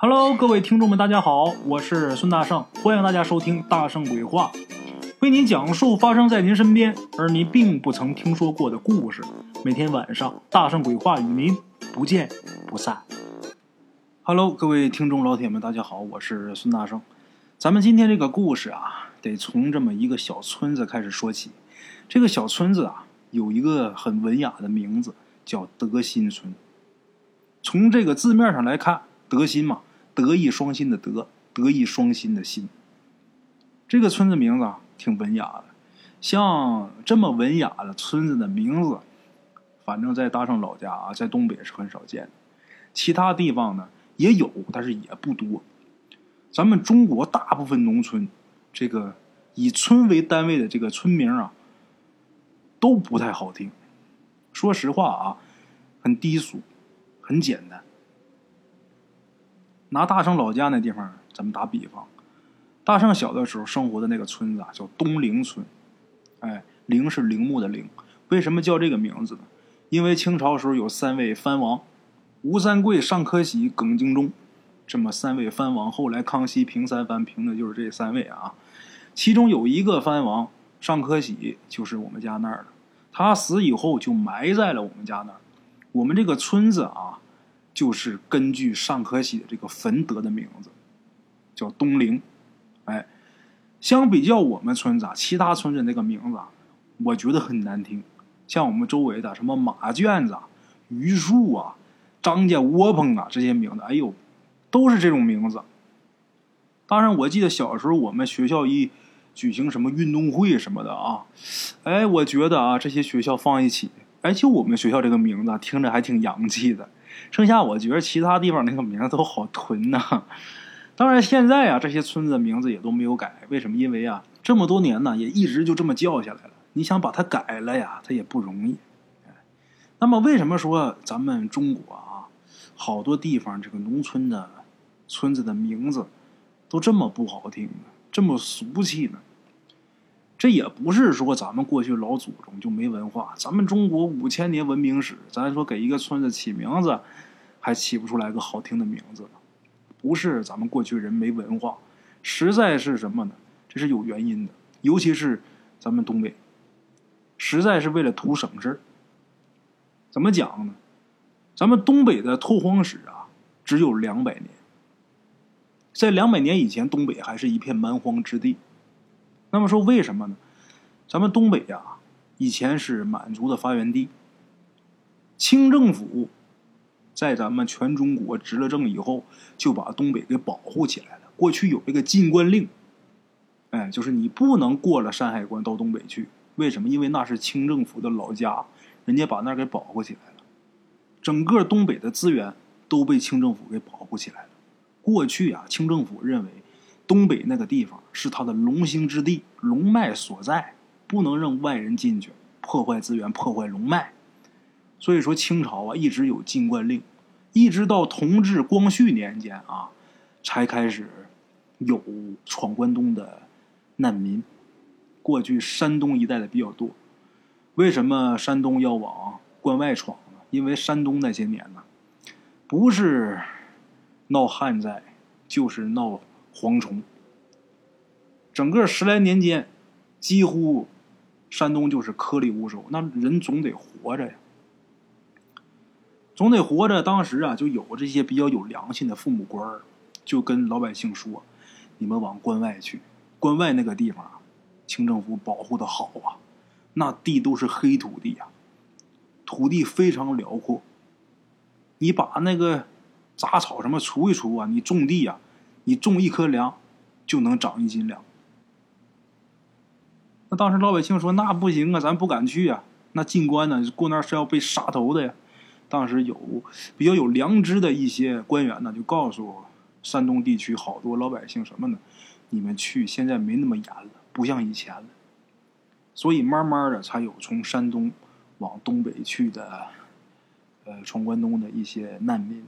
Hello，各位听众们，大家好，我是孙大圣，欢迎大家收听《大圣鬼话》，为您讲述发生在您身边而您并不曾听说过的故事。每天晚上，《大圣鬼话》与您不见不散。Hello，各位听众老铁们，大家好，我是孙大圣。咱们今天这个故事啊，得从这么一个小村子开始说起。这个小村子啊，有一个很文雅的名字，叫德心村。从这个字面上来看，德心嘛。德艺双馨的德，德艺双馨的馨。这个村子名字啊，挺文雅的。像这么文雅的村子的名字，反正在大圣老家啊，在东北是很少见的。其他地方呢也有，但是也不多。咱们中国大部分农村，这个以村为单位的这个村名啊，都不太好听。说实话啊，很低俗，很简单。拿大圣老家那地方，咱们打比方，大圣小的时候生活的那个村子啊，叫东陵村。哎，陵是陵墓的陵。为什么叫这个名字呢？因为清朝时候有三位藩王，吴三桂、尚可喜、耿精忠，这么三位藩王。后来康熙平三藩，平的就是这三位啊。其中有一个藩王尚可喜，就是我们家那儿的。他死以后就埋在了我们家那儿。我们这个村子啊。就是根据尚可喜这个坟得的名字，叫东陵。哎，相比较我们村子啊，其他村子那个名字啊，我觉得很难听。像我们周围的什么马圈子、榆树啊、张家窝棚啊这些名字，哎呦，都是这种名字。当然，我记得小时候我们学校一举行什么运动会什么的啊，哎，我觉得啊，这些学校放一起，哎，就我们学校这个名字听着还挺洋气的。剩下我觉得其他地方那个名字都好屯呐。当然现在啊，这些村子名字也都没有改。为什么？因为啊，这么多年呢，也一直就这么叫下来了。你想把它改了呀，它也不容易。那么为什么说咱们中国啊，好多地方这个农村的村子的名字都这么不好听？这么俗气呢？这也不是说咱们过去老祖宗就没文化，咱们中国五千年文明史，咱说给一个村子起名字，还起不出来个好听的名字不是咱们过去人没文化，实在是什么呢？这是有原因的。尤其是咱们东北，实在是为了图省事儿怎么讲呢？咱们东北的拓荒史啊，只有两百年，在两百年以前，东北还是一片蛮荒之地。那么说为什么呢？咱们东北呀，以前是满族的发源地。清政府在咱们全中国执了政以后，就把东北给保护起来了。过去有这个禁关令，哎，就是你不能过了山海关到东北去。为什么？因为那是清政府的老家，人家把那给保护起来了。整个东北的资源都被清政府给保护起来了。过去啊，清政府认为。东北那个地方是他的龙兴之地，龙脉所在，不能让外人进去破坏资源、破坏龙脉。所以说，清朝啊一直有禁关令，一直到同治、光绪年间啊，才开始有闯关东的难民。过去山东一带的比较多，为什么山东要往关外闯呢？因为山东那些年呢，不是闹旱灾，就是闹。蝗虫，整个十来年间，几乎山东就是颗粒无收。那人总得活着呀，总得活着。当时啊，就有这些比较有良心的父母官儿，就跟老百姓说：“你们往关外去，关外那个地方，清政府保护的好啊，那地都是黑土地呀，土地非常辽阔。你把那个杂草什么除一除啊，你种地呀。”你种一颗粮，就能长一斤粮。那当时老百姓说：“那不行啊，咱不敢去啊。那进关呢，过那是要被杀头的呀。”当时有比较有良知的一些官员呢，就告诉山东地区好多老百姓什么呢？你们去现在没那么严了，不像以前了。所以慢慢的才有从山东往东北去的，呃，闯关东的一些难民。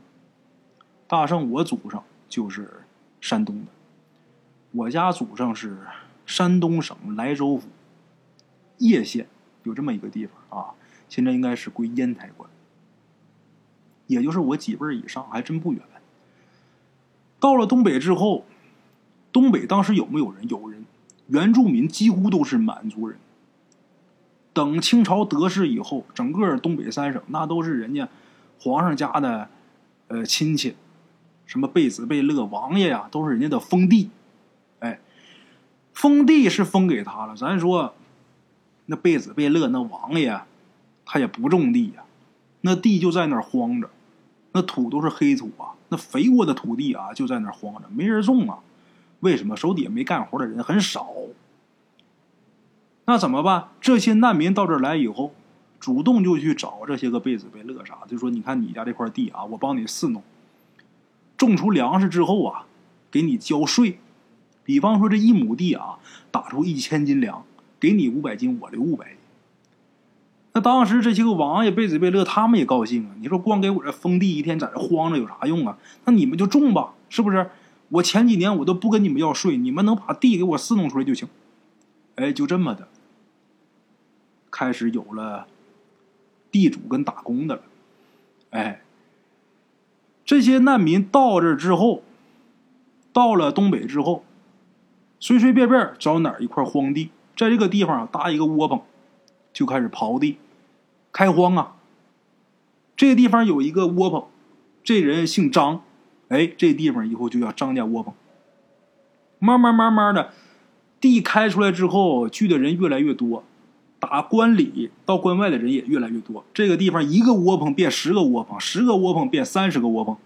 大圣，我祖上就是。山东的，我家祖上是山东省莱州府叶县，有这么一个地方啊，现在应该是归烟台管，也就是我几辈以上，还真不远。到了东北之后，东北当时有没有人？有人，原住民几乎都是满族人。等清朝得势以后，整个东北三省那都是人家皇上家的呃亲戚，什么贝子贝勒王爷呀，都是人家的封地。哎，封地是封给他了，咱说那贝子贝勒那王爷，他也不种地呀，那地就在那儿荒着，那土都是黑土啊。那肥沃的土地啊，就在那儿荒着，没人种啊。为什么手底下没干活的人很少？那怎么办？这些难民到这儿来以后，主动就去找这些个贝子贝勒啥，就说：“你看你家这块地啊，我帮你伺弄，种出粮食之后啊，给你交税。比方说这一亩地啊，打出一千斤粮，给你五百斤，我留五百斤。”那当时这些个王爷贝子贝勒他们也高兴啊！你说光给我这封地一天在这荒着有啥用啊？那你们就种吧，是不是？我前几年我都不跟你们要税，你们能把地给我伺弄出来就行。哎，就这么的，开始有了地主跟打工的了。哎，这些难民到这之后，到了东北之后，随随便便找哪一块荒地，在这个地方搭一个窝棚。就开始刨地，开荒啊！这个地方有一个窝棚，这人姓张，哎，这地方以后就叫张家窝棚。慢慢慢慢的，地开出来之后，聚的人越来越多，打关里到关外的人也越来越多。这个地方一个窝棚变十个窝棚，十个窝棚变三十个窝棚，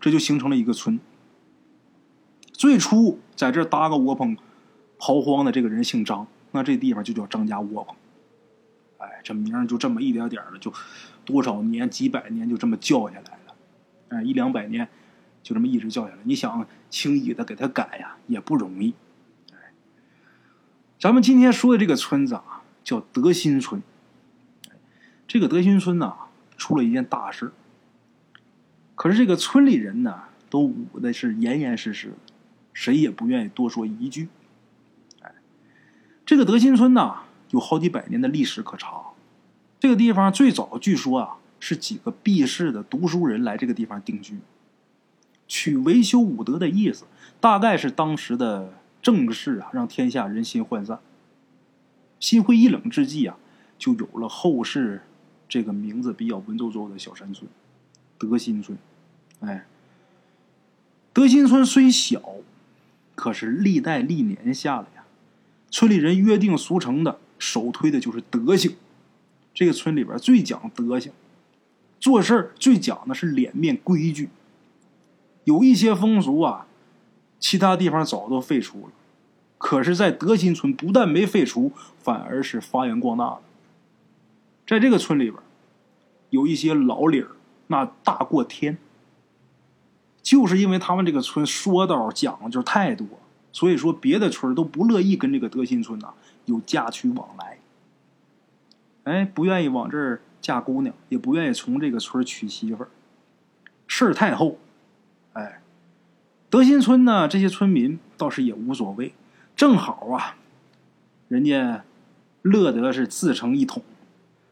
这就形成了一个村。最初在这搭个窝棚刨荒的这个人姓张，那这地方就叫张家窝棚。哎，这名就这么一点点的，就多少年、几百年就这么叫下来了。哎，一两百年就这么一直叫下来。你想轻易的给他改呀，也不容易。哎，咱们今天说的这个村子啊，叫德新村。这个德新村呢，出了一件大事。可是这个村里人呢，都捂的是严严实实，谁也不愿意多说一句。哎，这个德新村呐。有好几百年的历史可查。这个地方最早据说啊，是几个避世的读书人来这个地方定居，取维修武德的意思，大概是当时的政事啊，让天下人心涣散，心灰意冷之际啊，就有了后世这个名字比较文绉绉的小山村——德新村。哎，德新村虽小，可是历代历年下来呀，村里人约定俗成的。首推的就是德行，这个村里边最讲德行，做事最讲的是脸面规矩。有一些风俗啊，其他地方早都废除了，可是，在德新村不但没废除，反而是发扬光大了。在这个村里边，有一些老理儿，那大过天，就是因为他们这个村说道讲究太多，所以说别的村都不乐意跟这个德新村呐。有嫁娶往来，哎，不愿意往这儿嫁姑娘，也不愿意从这个村娶媳妇儿，事儿太厚。哎，德新村呢，这些村民倒是也无所谓，正好啊，人家乐得是自成一统，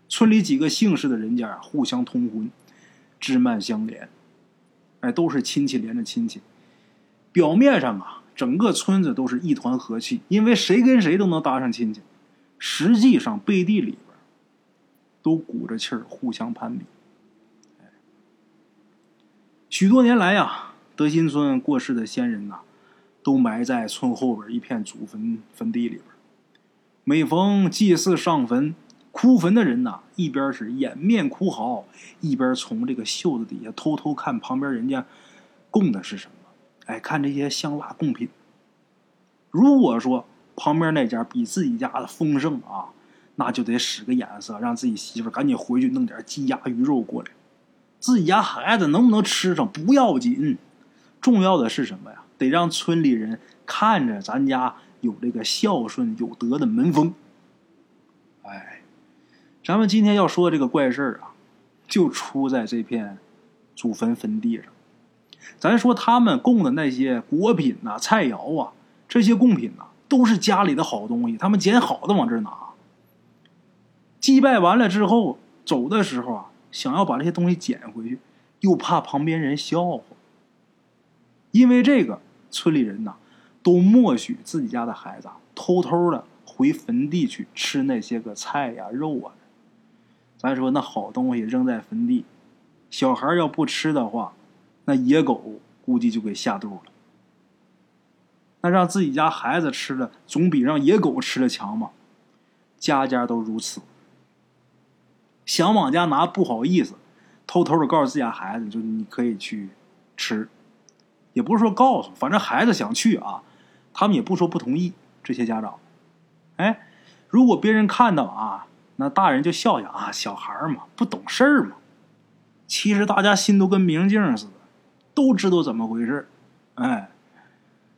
村里几个姓氏的人家互相通婚，枝蔓相连，哎，都是亲戚连着亲戚，表面上啊。整个村子都是一团和气，因为谁跟谁都能搭上亲戚。实际上背地里边都鼓着气儿，互相攀比。许多年来呀，德新村过世的先人呐，都埋在村后边一片祖坟坟地里边。每逢祭祀上坟，哭坟的人呐，一边是掩面哭嚎，一边从这个袖子底下偷偷看旁边人家供的是什么。哎，看这些香蜡贡品。如果说旁边那家比自己家的丰盛啊，那就得使个眼色，让自己媳妇赶紧回去弄点鸡鸭鱼肉过来。自己家孩子能不能吃上不要紧，重要的是什么呀？得让村里人看着咱家有这个孝顺有德的门风。哎，咱们今天要说这个怪事啊，就出在这片祖坟坟地上。咱说他们供的那些果品呐、菜肴啊，这些贡品呐，都是家里的好东西，他们捡好的往这拿。祭拜完了之后，走的时候啊，想要把这些东西捡回去，又怕旁边人笑话。因为这个，村里人呐都默许自己家的孩子啊偷偷的回坟地去吃那些个菜呀、肉啊。咱说那好东西扔在坟地，小孩要不吃的话，那野狗估计就给下肚了。那让自己家孩子吃的，总比让野狗吃的强嘛。家家都如此。想往家拿不好意思，偷偷的告诉自家孩子，就你可以去吃，也不是说告诉，反正孩子想去啊，他们也不说不同意。这些家长，哎，如果别人看到啊，那大人就笑笑啊，小孩嘛，不懂事儿嘛。其实大家心都跟明镜似的，都知道怎么回事哎，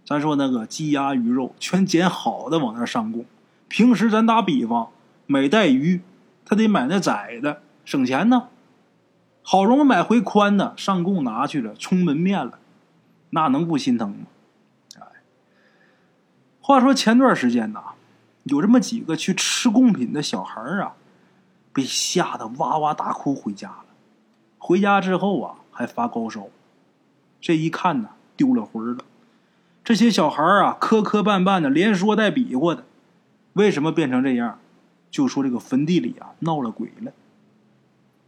咱说那个鸡鸭鱼肉全捡好的往那上供。平时咱打比方，买带鱼。他得买那窄的，省钱呢。好容易买回宽的，上供拿去了，充门面了，那能不心疼吗？哎，话说前段时间呐，有这么几个去吃贡品的小孩啊，被吓得哇哇大哭回家了。回家之后啊，还发高烧。这一看呢，丢了魂了。这些小孩啊，磕磕绊绊的，连说带比划的，为什么变成这样？就说这个坟地里啊闹了鬼了。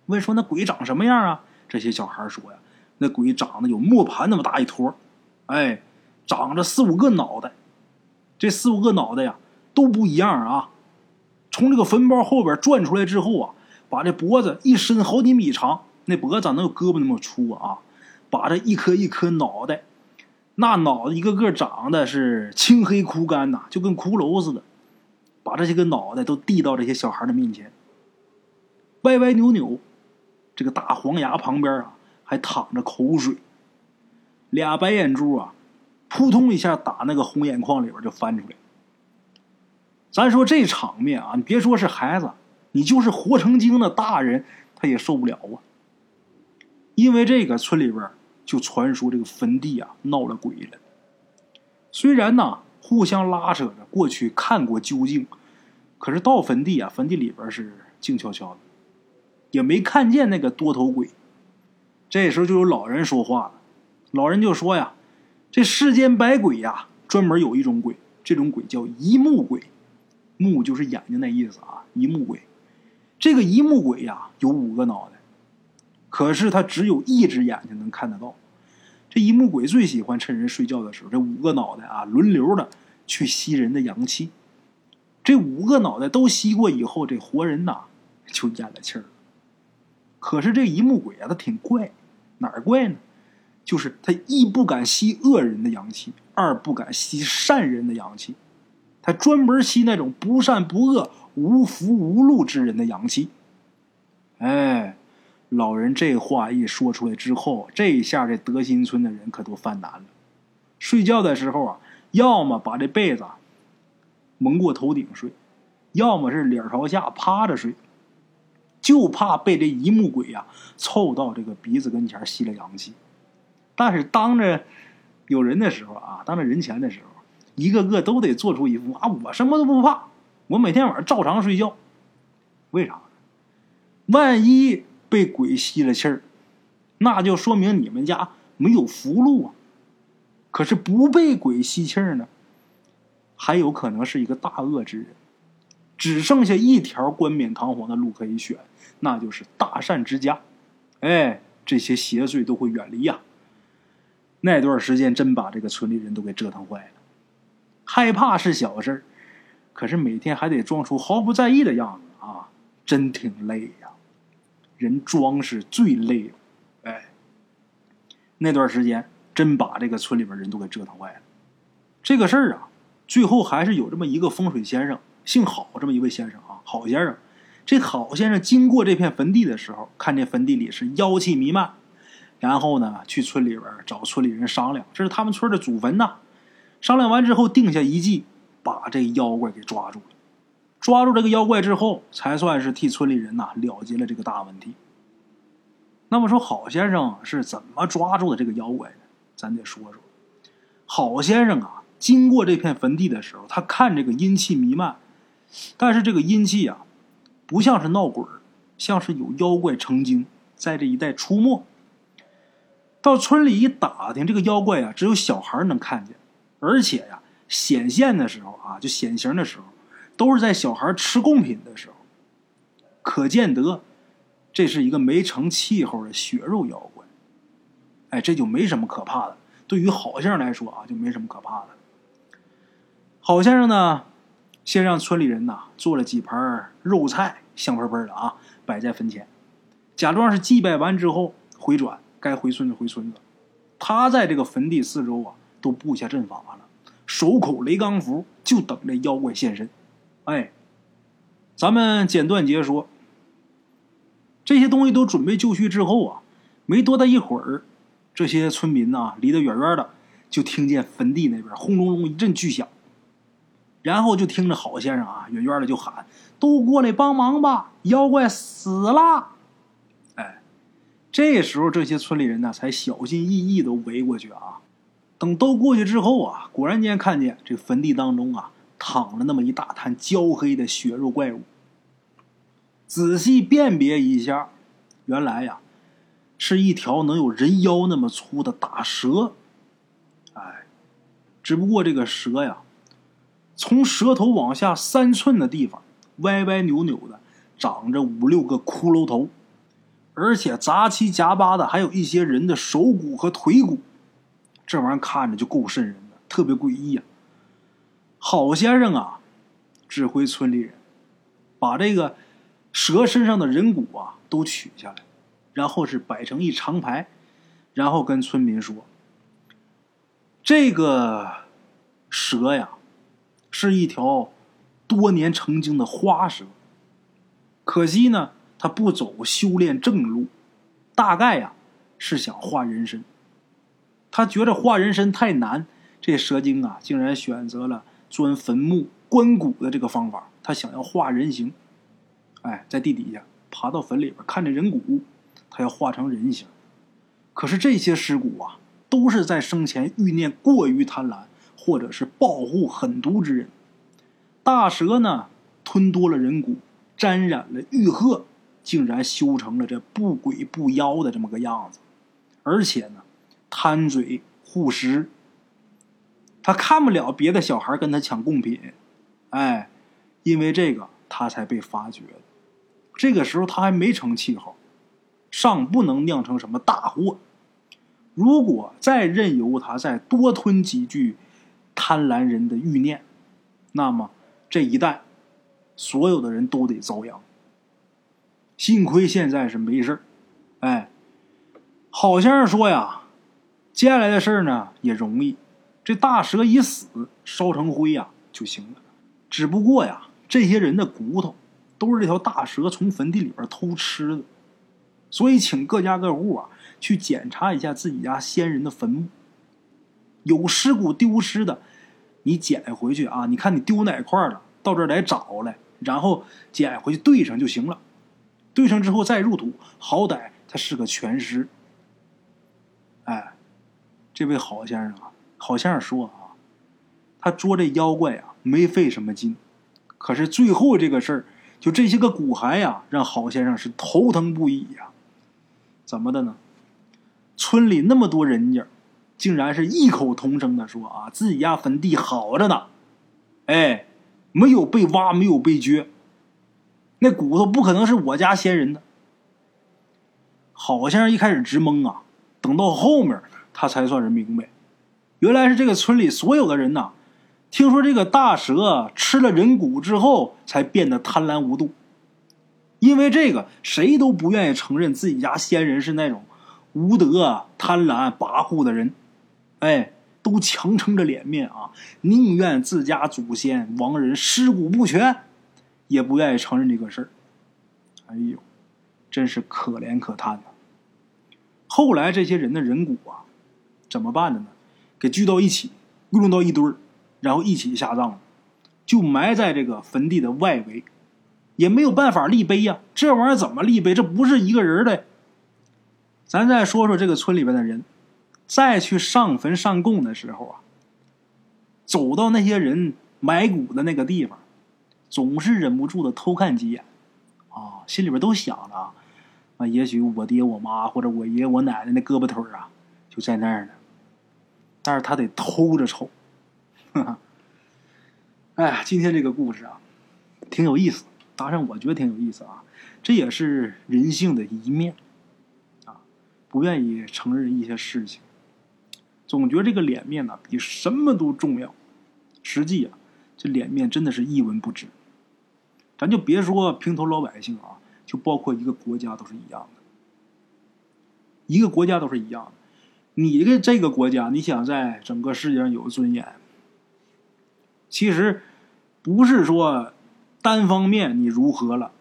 问说那鬼长什么样啊？这些小孩说呀，那鬼长得有磨盘那么大一坨，哎，长着四五个脑袋，这四五个脑袋呀都不一样啊。从这个坟包后边转出来之后啊，把这脖子一伸好几米长，那脖子咋能有胳膊那么粗啊？把这一颗一颗脑袋，那脑子一个个长得是青黑枯干呐，就跟骷髅似的。把这些个脑袋都递到这些小孩的面前，歪歪扭扭，这个大黄牙旁边啊还淌着口水，俩白眼珠啊，扑通一下打那个红眼眶里边就翻出来。咱说这场面啊，你别说是孩子，你就是活成精的大人，他也受不了啊。因为这个村里边就传说这个坟地啊闹了鬼了，虽然呢。互相拉扯着过去看过究竟，可是到坟地啊，坟地里边是静悄悄的，也没看见那个多头鬼。这时候就有老人说话了，老人就说呀：“这世间百鬼呀，专门有一种鬼，这种鬼叫一目鬼，目就是眼睛那意思啊，一目鬼。这个一目鬼呀，有五个脑袋，可是他只有一只眼睛能看得到。”这一目鬼最喜欢趁人睡觉的时候，这五个脑袋啊轮流的去吸人的阳气。这五个脑袋都吸过以后，这活人呐就咽了气儿。可是这一目鬼啊，他挺怪，哪儿怪呢？就是他一不敢吸恶人的阳气，二不敢吸善人的阳气，他专门吸那种不善不恶、无福无禄之人的阳气。哎。老人这话一说出来之后，这一下这德新村的人可都犯难了。睡觉的时候啊，要么把这被子蒙过头顶睡，要么是脸朝下趴着睡，就怕被这一目鬼呀凑到这个鼻子跟前吸了阳气。但是当着有人的时候啊，当着人前的时候，一个个都得做出一副啊，我什么都不怕，我每天晚上照常睡觉。为啥？万一……被鬼吸了气儿，那就说明你们家没有福禄啊。可是不被鬼吸气儿呢，还有可能是一个大恶之人。只剩下一条冠冕堂皇的路可以选，那就是大善之家。哎，这些邪祟都会远离呀。那段时间真把这个村里人都给折腾坏了。害怕是小事可是每天还得装出毫不在意的样子啊，真挺累呀。人装是最累的，哎，那段时间真把这个村里边人都给折腾坏了。这个事儿啊，最后还是有这么一个风水先生，姓郝，这么一位先生啊，郝先生。这郝先生经过这片坟地的时候，看这坟地里是妖气弥漫，然后呢，去村里边找村里人商量，这是他们村的祖坟呐。商量完之后，定下一计，把这妖怪给抓住了。抓住这个妖怪之后，才算是替村里人呐了结了这个大问题。那么说，郝先生是怎么抓住的这个妖怪呢？咱得说说。郝先生啊，经过这片坟地的时候，他看这个阴气弥漫，但是这个阴气啊，不像是闹鬼像是有妖怪成精在这一带出没。到村里一打听，这个妖怪呀，只有小孩能看见，而且呀，显现的时候啊，就显形的时候，都是在小孩吃贡品的时候，可见得这是一个没成气候的血肉妖怪。哎，这就没什么可怕的。对于好先生来说啊，就没什么可怕的。好先生呢，先让村里人呐做了几盘肉菜，香喷喷的啊，摆在坟前，假装是祭拜完之后回转，该回村子回村子。他在这个坟地四周啊，都布下阵法了，手口雷钢符，就等这妖怪现身。哎，咱们简短截说，这些东西都准备就绪之后啊，没多大一会儿，这些村民呐，离得远远的，就听见坟地那边轰隆隆一阵巨响。然后就听着郝先生啊，远远的就喊：“都过来帮忙吧，妖怪死了！”哎，这时候这些村里人呢，才小心翼翼的围过去啊。等都过去之后啊，果然间看见这坟地当中啊，躺了那么一大滩焦黑的血肉怪物。仔细辨别一下，原来呀，是一条能有人腰那么粗的大蛇。哎，只不过这个蛇呀。从舌头往下三寸的地方，歪歪扭扭的长着五六个骷髅头，而且杂七杂八的还有一些人的手骨和腿骨，这玩意儿看着就够瘆人的，特别诡异啊！郝先生啊，指挥村里人把这个蛇身上的人骨啊都取下来，然后是摆成一长排，然后跟村民说：“这个蛇呀。”是一条多年成精的花蛇，可惜呢，他不走修炼正路，大概呀是想化人身。他觉得化人身太难，这蛇精啊竟然选择了钻坟墓棺骨的这个方法。他想要化人形，哎，在地底下爬到坟里边看着人骨，他要化成人形。可是这些尸骨啊，都是在生前欲念过于贪婪。或者是暴护狠毒之人，大蛇呢吞多了人骨，沾染了玉鹤，竟然修成了这不鬼不妖的这么个样子，而且呢贪嘴护食，他看不了别的小孩跟他抢贡品，哎，因为这个他才被发掘的。这个时候他还没成气候，尚不能酿成什么大祸。如果再任由他再多吞几句。贪婪人的欲念，那么这一代所有的人都得遭殃。幸亏现在是没事哎，好先生说呀，接下来的事儿呢也容易，这大蛇一死，烧成灰呀就行了。只不过呀，这些人的骨头都是这条大蛇从坟地里边偷吃的，所以请各家各户啊去检查一下自己家先人的坟墓。有尸骨丢失的，你捡回去啊！你看你丢哪块了，到这儿来找来，然后捡回去对上就行了。对上之后再入土，好歹他是个全尸。哎，这位好先生啊，好先生说啊，他捉这妖怪啊没费什么劲，可是最后这个事儿，就这些个骨骸呀，让好先生是头疼不已呀。怎么的呢？村里那么多人家。竟然是异口同声的说：“啊，自己家坟地好着呢，哎，没有被挖，没有被掘，那骨头不可能是我家先人的。”好像一开始直懵啊，等到后面他才算是明白，原来是这个村里所有的人呐，听说这个大蛇吃了人骨之后，才变得贪婪无度。因为这个，谁都不愿意承认自己家先人是那种无德、贪婪、跋扈的人。哎，都强撑着脸面啊，宁愿自家祖先亡人尸骨不全，也不愿意承认这个事儿。哎呦，真是可怜可叹呐！后来这些人的人骨啊，怎么办的呢？给聚到一起，弄到一堆儿，然后一起下葬了，就埋在这个坟地的外围，也没有办法立碑呀。这玩意儿怎么立碑？这不是一个人的。咱再说说这个村里边的人。再去上坟上供的时候啊，走到那些人埋骨的那个地方，总是忍不住的偷看几眼，啊，心里边都想着啊，也许我爹我妈或者我爷我奶奶那胳膊腿啊，就在那儿呢。但是他得偷着瞅。哈 哈哎呀，今天这个故事啊，挺有意思。当然，我觉得挺有意思啊。这也是人性的一面啊，不愿意承认一些事情，总觉得这个脸面呢比什么都重要。实际啊，这脸面真的是一文不值。咱就别说平头老百姓啊，就包括一个国家都是一样的。一个国家都是一样的。你的这个国家，你想在整个世界上有尊严，其实不是说单方面你如何了，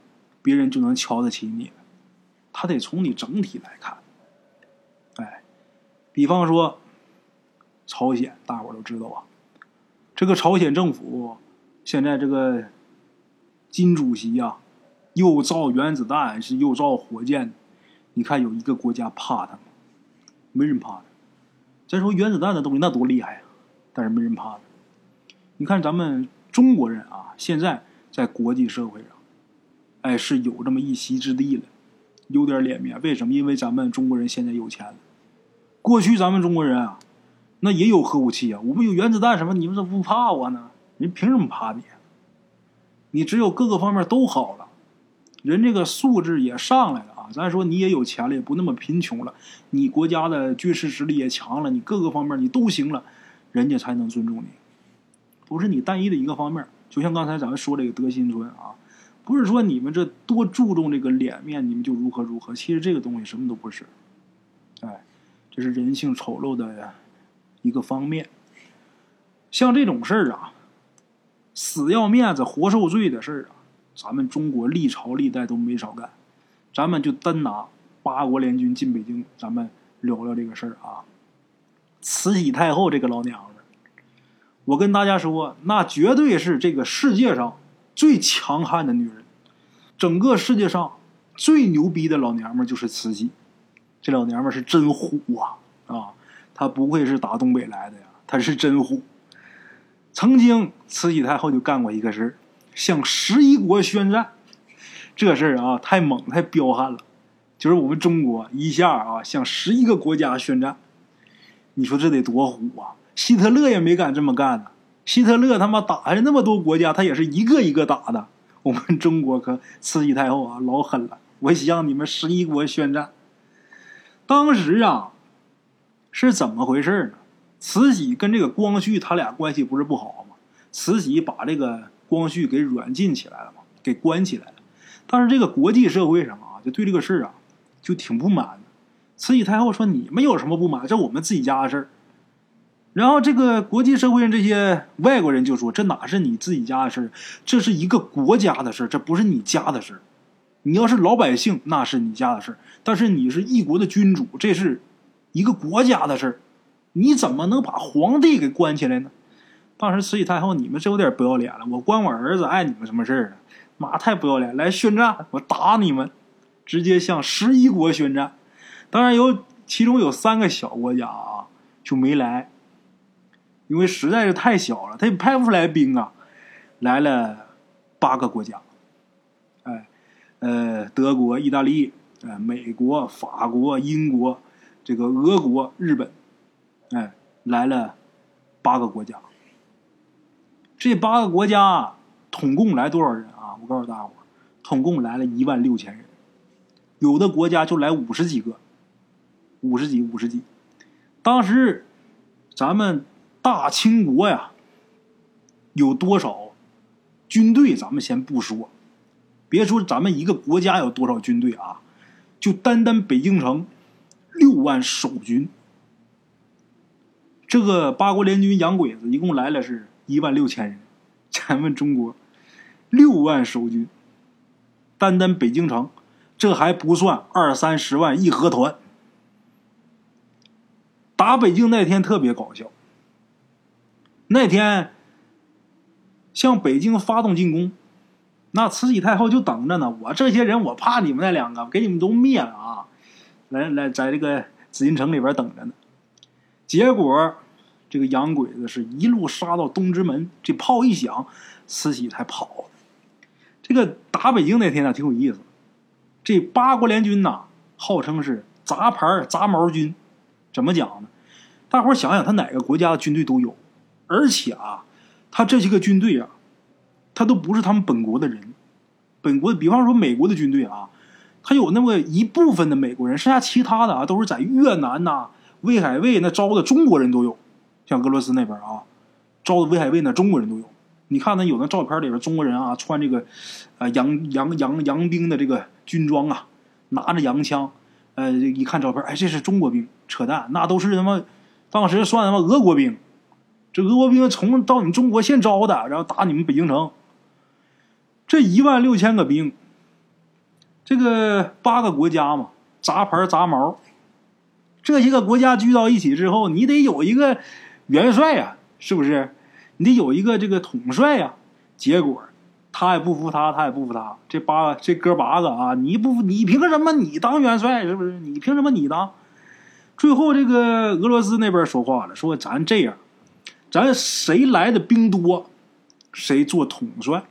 别人就能瞧得起你，他得从你整体来看。哎，比方说朝鲜，大伙都知道啊，这个朝鲜政府现在这个金主席呀，又造原子弹是又造火箭，你看有一个国家怕他吗？没人怕他。再说原子弹的东西那多厉害呀，但是没人怕他。你看咱们中国人啊，现在在国际社会上，哎，是有这么一席之地了，有点脸面。为什么？因为咱们中国人现在有钱了。过去咱们中国人啊，那也有核武器啊，我们有原子弹什么，你们怎么不怕我呢？人凭什么怕你？你只有各个方面都好了，人这个素质也上来了啊。咱说你也有钱了，也不那么贫穷了，你国家的军事实力也强了，你各个方面你都行了，人家才能尊重你。不是你单一的一个方面，就像刚才咱们说这个德新村啊，不是说你们这多注重这个脸面，你们就如何如何。其实这个东西什么都不是，哎。这是人性丑陋的呀一个方面。像这种事儿啊，死要面子活受罪的事儿啊，咱们中国历朝历代都没少干。咱们就单拿八国联军进北京，咱们聊聊这个事儿啊。慈禧太后这个老娘们，我跟大家说，那绝对是这个世界上最强悍的女人。整个世界上最牛逼的老娘们就是慈禧。这老娘们是真虎啊！啊，他不愧是打东北来的呀，他是真虎。曾经慈禧太后就干过一个事儿，向十一国宣战。这事儿啊，太猛太彪悍了。就是我们中国一下啊，向十一个国家宣战，你说这得多虎啊！希特勒也没敢这么干呢。希特勒他妈打下那么多国家，他也是一个一个打的。我们中国可慈禧太后啊，老狠了。我向你们十一国宣战。当时啊，是怎么回事呢？慈禧跟这个光绪他俩关系不是不好吗？慈禧把这个光绪给软禁起来了嘛，给关起来了。但是这个国际社会上啊，就对这个事儿啊，就挺不满的。慈禧太后说：“你们有什么不满？这我们自己家的事儿。”然后这个国际社会上这些外国人就说：“这哪是你自己家的事儿？这是一个国家的事儿，这不是你家的事儿。”你要是老百姓，那是你家的事儿；但是你是一国的君主，这是一个国家的事儿，你怎么能把皇帝给关起来呢？当时慈禧太后，你们这有点不要脸了。我关我儿子，碍你们什么事儿啊？妈，太不要脸！来宣战，我打你们！直接向十一国宣战。当然有，其中有三个小国家啊就没来，因为实在是太小了，他也派不出来兵啊。来了八个国家。哎呃，德国、意大利、呃，美国、法国、英国，这个俄国、日本，哎，来了八个国家。这八个国家统共来多少人啊？我告诉大伙统共来了一万六千人。有的国家就来五十几个，五十几、五十几。当时咱们大清国呀，有多少军队？咱们先不说。别说咱们一个国家有多少军队啊，就单单北京城六万守军，这个八国联军洋鬼子一共来了是一万六千人，咱们中国六万守军，单单北京城，这还不算二三十万义和团。打北京那天特别搞笑，那天向北京发动进攻。那慈禧太后就等着呢，我这些人我怕你们那两个，给你们都灭了啊！来来，在这个紫禁城里边等着呢。结果这个洋鬼子是一路杀到东直门，这炮一响，慈禧才跑。这个打北京那天呢，挺有意思。这八国联军呐，号称是杂牌杂毛军，怎么讲呢？大伙想想，他哪个国家的军队都有，而且啊，他这些个军队啊，他都不是他们本国的人。本国，比方说美国的军队啊，他有那么一部分的美国人，剩下其他的啊，都是在越南呐、威海卫那招的中国人都有。像俄罗斯那边啊，招的威海卫那中国人都有。你看那有那照片里边，中国人啊，穿这个啊洋洋洋洋兵的这个军装啊，拿着洋枪，呃，一看照片，哎，这是中国兵，扯淡，那都是他妈当时算他妈俄国兵，这俄国兵从到你们中国现招的，然后打你们北京城。这一万六千个兵，这个八个国家嘛，杂牌杂毛，这些个国家聚到一起之后，你得有一个元帅呀，是不是？你得有一个这个统帅呀，结果他也不服他，他也不服他。这八这哥八个啊，你不你凭什么你当元帅？是不是？你凭什么你当？最后这个俄罗斯那边说话了，说咱这样，咱谁来的兵多，谁做统帅。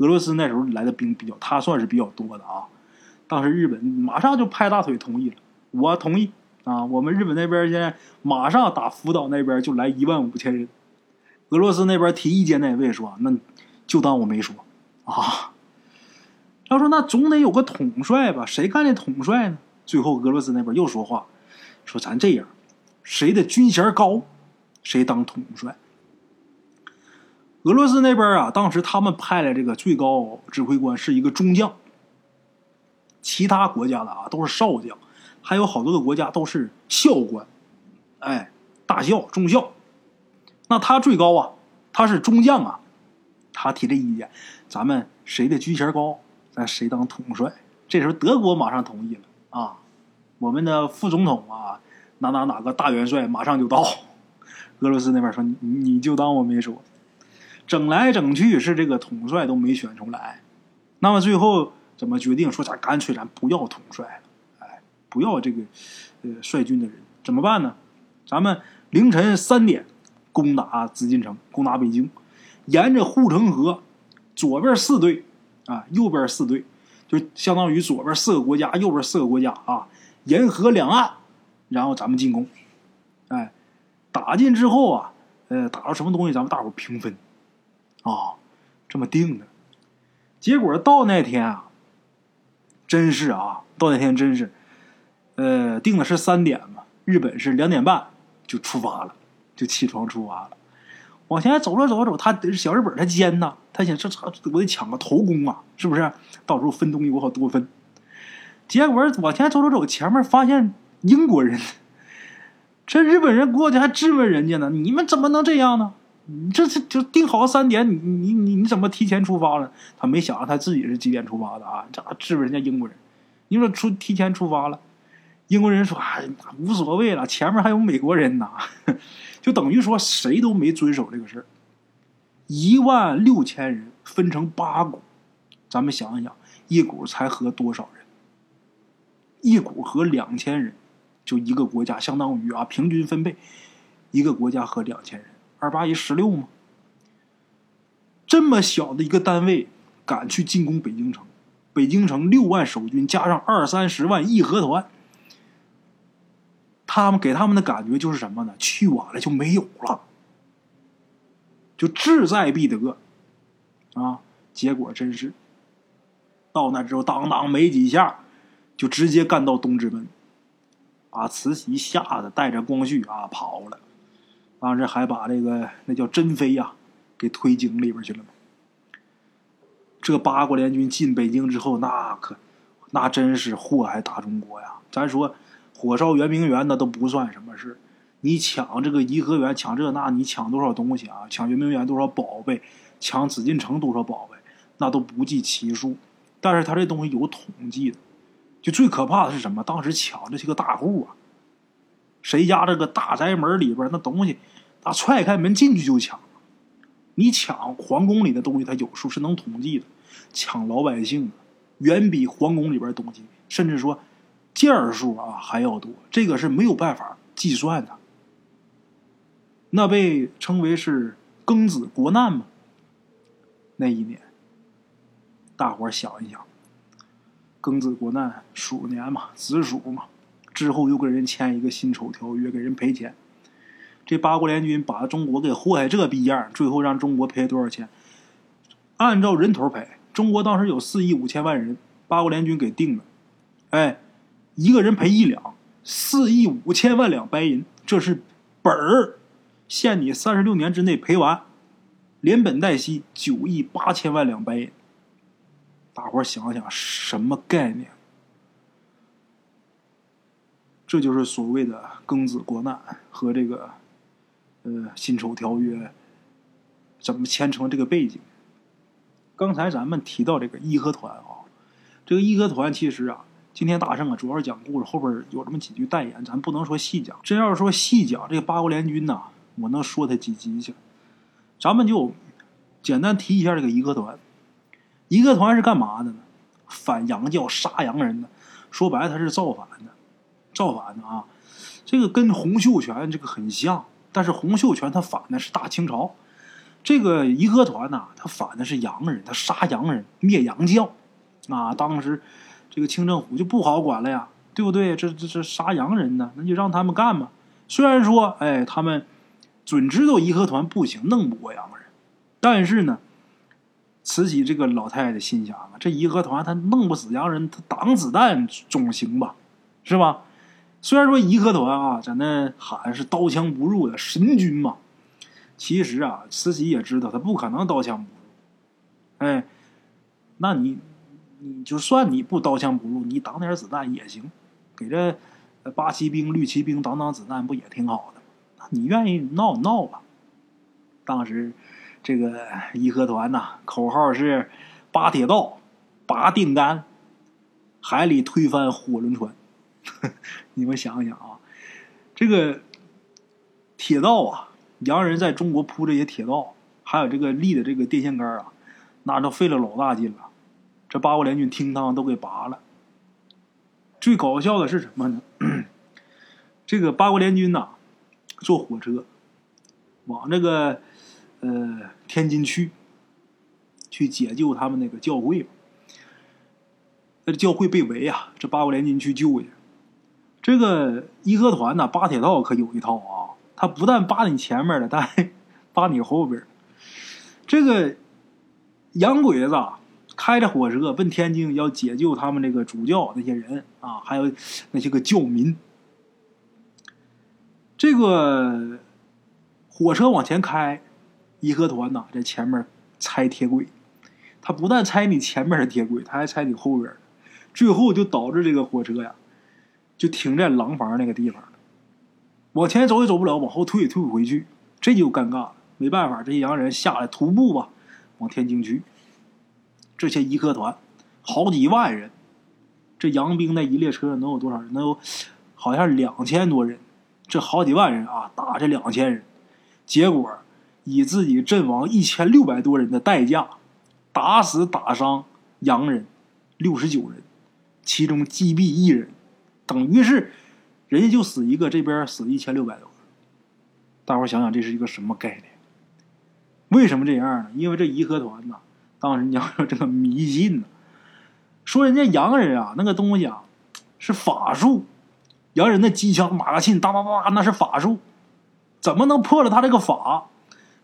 俄罗斯那时候来的兵比较，他算是比较多的啊。当时日本马上就拍大腿同意了，我同意啊。我们日本那边现在马上打福岛那边就来一万五千人。俄罗斯那边提意见那位说：“那就当我没说啊。”他说：“那总得有个统帅吧？谁干的统帅呢？”最后俄罗斯那边又说话，说：“咱这样，谁的军衔高，谁当统帅。”俄罗斯那边啊，当时他们派来这个最高指挥官是一个中将，其他国家的啊都是少将，还有好多个国家都是校官，哎，大校、中校。那他最高啊，他是中将啊，他提这意见，咱们谁的军衔高，咱谁当统帅。这时候德国马上同意了啊，我们的副总统啊，哪哪哪个大元帅马上就到。俄罗斯那边说你你就当我没说，整来整去是这个统帅都没选出来。那么最后怎么决定？说咱干脆咱不要统帅了，哎，不要这个呃率军的人，怎么办呢？咱们凌晨三点。攻打紫禁城，攻打北京，沿着护城河，左边四队，啊，右边四队，就相当于左边四个国家，右边四个国家啊，沿河两岸，然后咱们进攻，哎，打进之后啊，呃，打到什么东西，咱们大伙平分，啊，这么定的。结果到那天啊，真是啊，到那天真是，呃，定的是三点嘛，日本是两点半就出发了。就起床出发了，往前走着走着走，他小日本他奸呐，他想这这我得抢个头功啊，是不是？到时候分东西我好多分。结果往前走走走，前面发现英国人，这日本人过去还质问人家呢，你们怎么能这样呢？你这是就定好三点，你你你你怎么提前出发了？他没想到他自己是几点出发的啊？这质问人家英国人，你说出提前出发了，英国人说哎无所谓了，前面还有美国人呢。就等于说谁都没遵守这个事儿，一万六千人分成八股，咱们想一想，一股才合多少人？一股合两千人，就一个国家，相当于啊平均分配，一个国家合两千人，二八一十六吗？这么小的一个单位敢去进攻北京城，北京城六万守军加上二三十万义和团。他们给他们的感觉就是什么呢？去晚了就没有了，就志在必得啊！结果真是到那之后，当当没几下，就直接干到东直门，把慈禧吓得带着光绪啊跑了。当时还把这个那叫珍妃呀给推井里边去了这八国联军进北京之后，那可那真是祸害大中国呀！咱说。火烧圆明园那都不算什么事你抢这个颐和园，抢这那，你抢多少东西啊？抢圆明园多少宝贝？抢紫禁城多少宝贝？那都不计其数。但是他这东西有统计的，就最可怕的是什么？当时抢这些个大户啊，谁家这个大宅门里边那东西，他踹开门进去就抢。你抢皇宫里的东西，他有数是能统计的；抢老百姓，远比皇宫里边东西，甚至说。件数啊还要多，这个是没有办法计算的。那被称为是庚子国难嘛。那一年，大伙想一想，庚子国难，鼠年嘛，子鼠嘛，之后又跟人签一个辛丑条约，给人赔钱。这八国联军把中国给祸害这逼样，最后让中国赔多少钱？按照人头赔，中国当时有四亿五千万人，八国联军给定了，哎，一个人赔一两，四亿五千万两白银，这是本儿，限你三十六年之内赔完，连本带息九亿八千万两白银。大伙儿想想，什么概念？这就是所谓的庚子国难和这个。呃，辛丑条约怎么签成这个背景？刚才咱们提到这个义和团啊，这个义和团其实啊，今天大圣啊主要是讲故事，后边有这么几句代言，咱不能说细讲。真要是说细讲这个八国联军呐，我能说他几集去。咱们就简单提一下这个义和团。义和团是干嘛的呢？反洋教、杀洋人的。说白了，他是造反的，造反的啊。这个跟洪秀全这个很像。但是洪秀全他反的是大清朝，这个义和团呐，他反的是洋人，他杀洋人，灭洋教，啊，当时这个清政府就不好管了呀，对不对？这这这杀洋人呢，那就让他们干吧。虽然说，哎，他们准知道义和团不行，弄不过洋人，但是呢，慈禧这个老太太心想啊，这义和团他弄不死洋人，他挡子弹总行吧，是吧？虽然说义和团啊，在那喊是刀枪不入的神军嘛，其实啊，慈禧也知道他不可能刀枪不入。哎，那你你就算你不刀枪不入，你挡点子弹也行，给这八旗兵、绿旗兵挡挡子弹不也挺好的？你愿意闹闹吧。当时这个义和团呐，口号是八铁道、八定杆、海里推翻火轮船。你们想想啊，这个铁道啊，洋人在中国铺这些铁道，还有这个立的这个电线杆啊，那都费了老大劲了。这八国联军听当都给拔了。最搞笑的是什么呢？这个八国联军呐，坐火车往这个呃天津去，去解救他们那个教会。那教会被围啊，这八国联军去救去。这个义和团呐，扒铁道可有一套啊！他不但扒你前面的，他还扒你后边。这个洋鬼子开着火车奔天津，要解救他们这个主教那些人啊，还有那些个教民。这个火车往前开，义和团呐在前面拆铁轨。他不但拆你前面的铁轨，他还拆你后边。最后就导致这个火车呀。就停在廊坊那个地方往前走也走不了，往后退也退不回去，这就尴尬了。没办法，这些洋人下来徒步吧，往天津去。这些义和团好几万人，这洋兵那一列车能有多少人？能有好像两千多人。这好几万人啊，打这两千人，结果以自己阵亡一千六百多人的代价，打死打伤洋人六十九人，其中击毙一人。等于是，人家就死一个，这边死一千六百多个。大伙想想，这是一个什么概念？为什么这样呢？因为这义和团呐，当时你要说这个迷信呢，说人家洋人啊，那个东西啊是法术，洋人的机枪、马克沁，哒哒哒，那是法术，怎么能破了他这个法？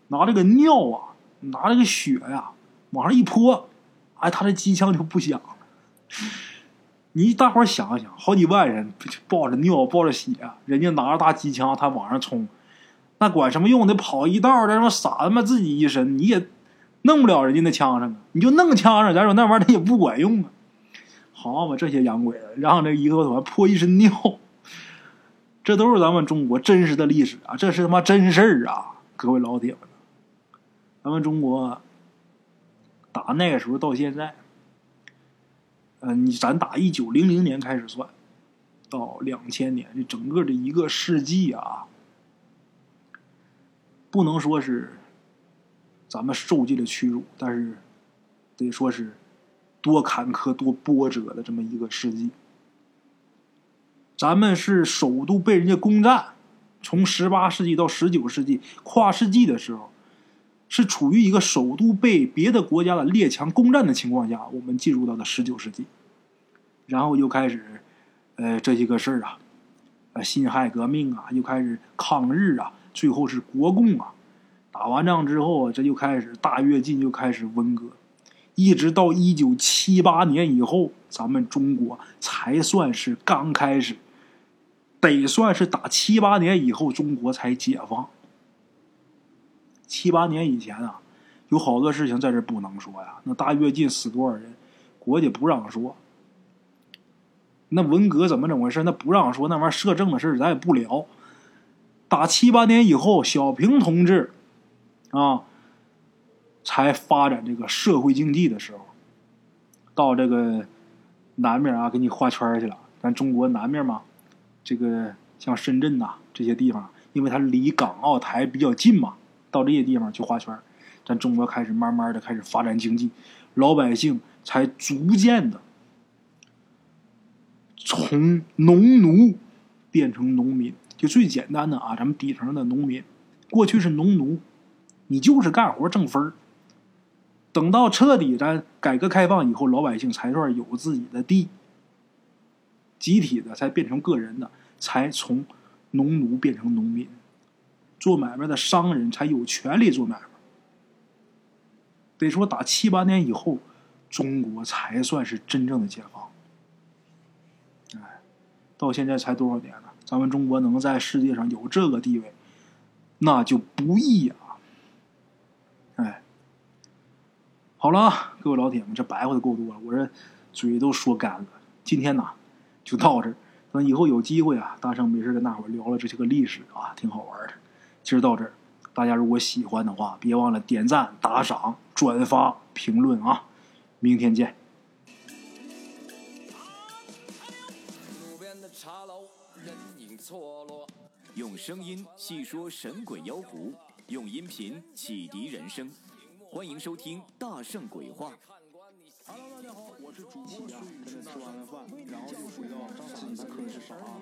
拿这个尿啊，拿这个血呀，往上一泼，哎，他的机枪就不响了。你大伙想想，好几万人抱着尿抱着血，人家拿着大机枪，他往上冲，那管什么用？得跑一道，再他妈撒他妈自己一身，你也弄不了人家那枪上啊！你就弄枪上，咱说那玩意儿它也不管用啊！好嘛，这些洋鬼子让这义和团泼一身尿，这都是咱们中国真实的历史啊！这是他妈真事儿啊！各位老铁们，咱们中国打那个时候到现在。嗯，你咱打一九零零年开始算，到两千年，这整个的一个世纪啊，不能说是咱们受尽了屈辱，但是得说是多坎坷、多波折的这么一个世纪。咱们是首都被人家攻占，从十八世纪到十九世纪跨世纪的时候，是处于一个首都被别的国家的列强攻占的情况下，我们进入到了十九世纪。然后又开始，呃，这些个事儿啊，呃，辛亥革命啊，又开始抗日啊，最后是国共啊。打完仗之后，这就开始大跃进，又开始文革，一直到一九七八年以后，咱们中国才算是刚开始，得算是打七八年以后，中国才解放。七八年以前啊，有好多事情在这不能说呀。那大跃进死多少人，国家不让说。那文革怎么怎么回事？那不让说，那玩意儿摄政的事咱也不聊。打七八年以后，小平同志啊，才发展这个社会经济的时候，到这个南面啊，给你画圈去了。咱中国南面嘛，这个像深圳呐这些地方，因为它离港澳台比较近嘛。到这些地方去画圈咱中国开始慢慢的开始发展经济，老百姓才逐渐的从农奴变成农民。就最简单的啊，咱们底层的农民，过去是农奴，你就是干活挣分儿等到彻底咱改革开放以后，老百姓才算有自己的地，集体的才变成个人的，才从农奴变成农民。做买卖的商人才有权利做买卖。得说打七八年以后，中国才算是真正的解放。哎，到现在才多少年呢？咱们中国能在世界上有这个地位，那就不易呀。哎，好了啊，各位老铁们，这白话的够多了，我这嘴都说干了。今天呢，就到这儿。等以后有机会啊，大圣没事跟大伙聊聊这些个历史啊，挺好玩的。今儿到这儿，大家如果喜欢的话，别忘了点赞、打赏、转发、评论啊！明天见。用声音细说神鬼妖狐，用音频启迪人生。欢迎收听《大圣鬼话》。Hello，大家好，我是主播啊。跟着吃完了饭，然后就回到自己的课室上啊。